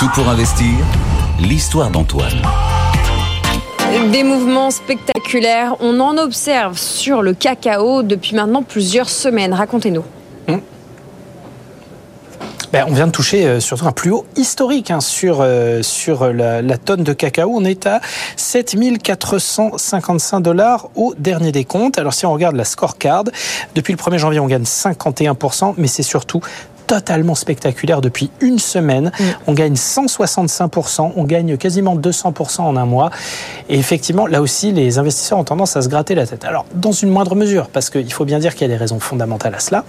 Tout pour investir, l'histoire d'Antoine. Des mouvements spectaculaires, on en observe sur le cacao depuis maintenant plusieurs semaines. Racontez-nous. Ben, on vient de toucher euh, surtout un plus haut historique hein, sur, euh, sur la, la, tonne de cacao. On est à 7455 dollars au dernier des comptes. Alors si on regarde la scorecard, depuis le 1er janvier, on gagne 51%, mais c'est surtout totalement spectaculaire depuis une semaine. Mm. On gagne 165%, on gagne quasiment 200% en un mois. Et effectivement, là aussi, les investisseurs ont tendance à se gratter la tête. Alors, dans une moindre mesure, parce qu'il faut bien dire qu'il y a des raisons fondamentales à cela.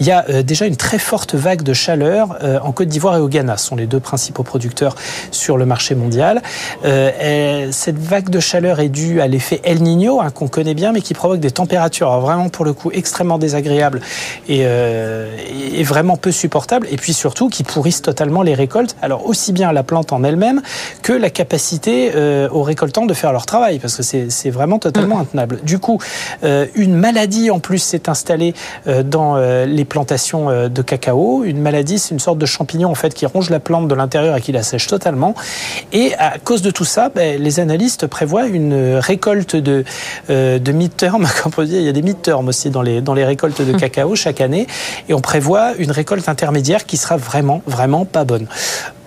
Il y a euh, déjà une très forte vague de chaleur euh, en Côte d'Ivoire et au Ghana. Ce sont les deux principaux producteurs sur le marché mondial. Euh, cette vague de chaleur est due à l'effet El Niño, hein, qu'on connaît bien, mais qui provoque des températures vraiment, pour le coup, extrêmement désagréables et, et vraiment peu supportables et puis surtout qui pourrissent totalement les récoltes. Alors aussi bien la plante en elle-même que la capacité euh, aux récoltants de faire leur travail parce que c'est vraiment totalement mmh. intenable. Du coup, euh, une maladie en plus s'est installée euh, dans les plantations de cacao. Une maladie, c'est une sorte de champignon en fait qui ronge la plante de l'intérieur et qui la sèche totalement. Et à cause de tout ça, ben, les analystes prévoient une récolte de, de mid-term. Comme on dit, il y a des mid-term aussi dans les, dans les récoltes de mmh. cacao chaque année. Et on prévoit une récolte intermédiaire qui sera vraiment, vraiment pas bonne.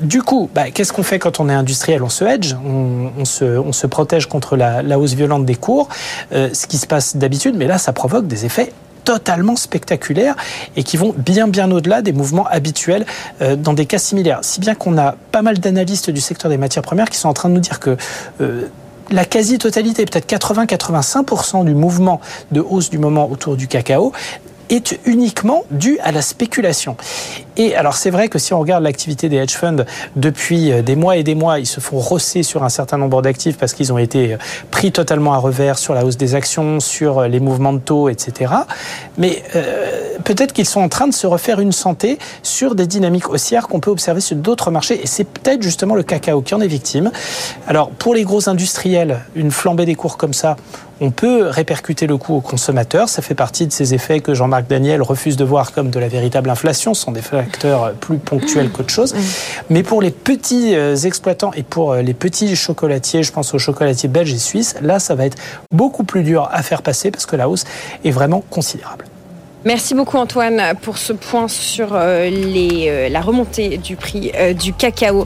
Du coup, bah, qu'est-ce qu'on fait quand on est industriel? On se hedge, on, se, protège contre la, la, hausse violente des cours, euh, ce qui se passe d'habitude, mais là, ça provoque des effets totalement spectaculaires et qui vont bien bien au-delà des mouvements habituels euh, dans des cas similaires. Si bien qu'on a pas mal d'analystes du secteur des matières premières qui sont en train de nous dire que euh, la quasi-totalité, peut-être 80-85% du mouvement de hausse du moment autour du cacao est uniquement dû à la spéculation. Et alors c'est vrai que si on regarde l'activité des hedge funds depuis euh, des mois et des mois, ils se font rosser sur un certain nombre d'actifs parce qu'ils ont été euh, pris totalement à revers sur la hausse des actions, sur euh, les mouvements de taux, etc. Mais euh, peut-être qu'ils sont en train de se refaire une santé sur des dynamiques haussières qu'on peut observer sur d'autres marchés. Et c'est peut-être justement le cacao qui en est victime. Alors pour les gros industriels, une flambée des cours comme ça, on peut répercuter le coût aux consommateurs. Ça fait partie de ces effets que Jean-Marc Daniel refuse de voir comme de la véritable inflation. Ce sont des facteurs plus ponctuels qu'autre chose. Mais pour les petits euh, exploitants et pour euh, les petits chocolatiers, je pense aux chocolatiers belges et suisses, là, ça va être beaucoup plus dur à faire passer parce que la hausse est vraiment considérable. Merci beaucoup Antoine pour ce point sur euh, les, la remontée du prix du cacao.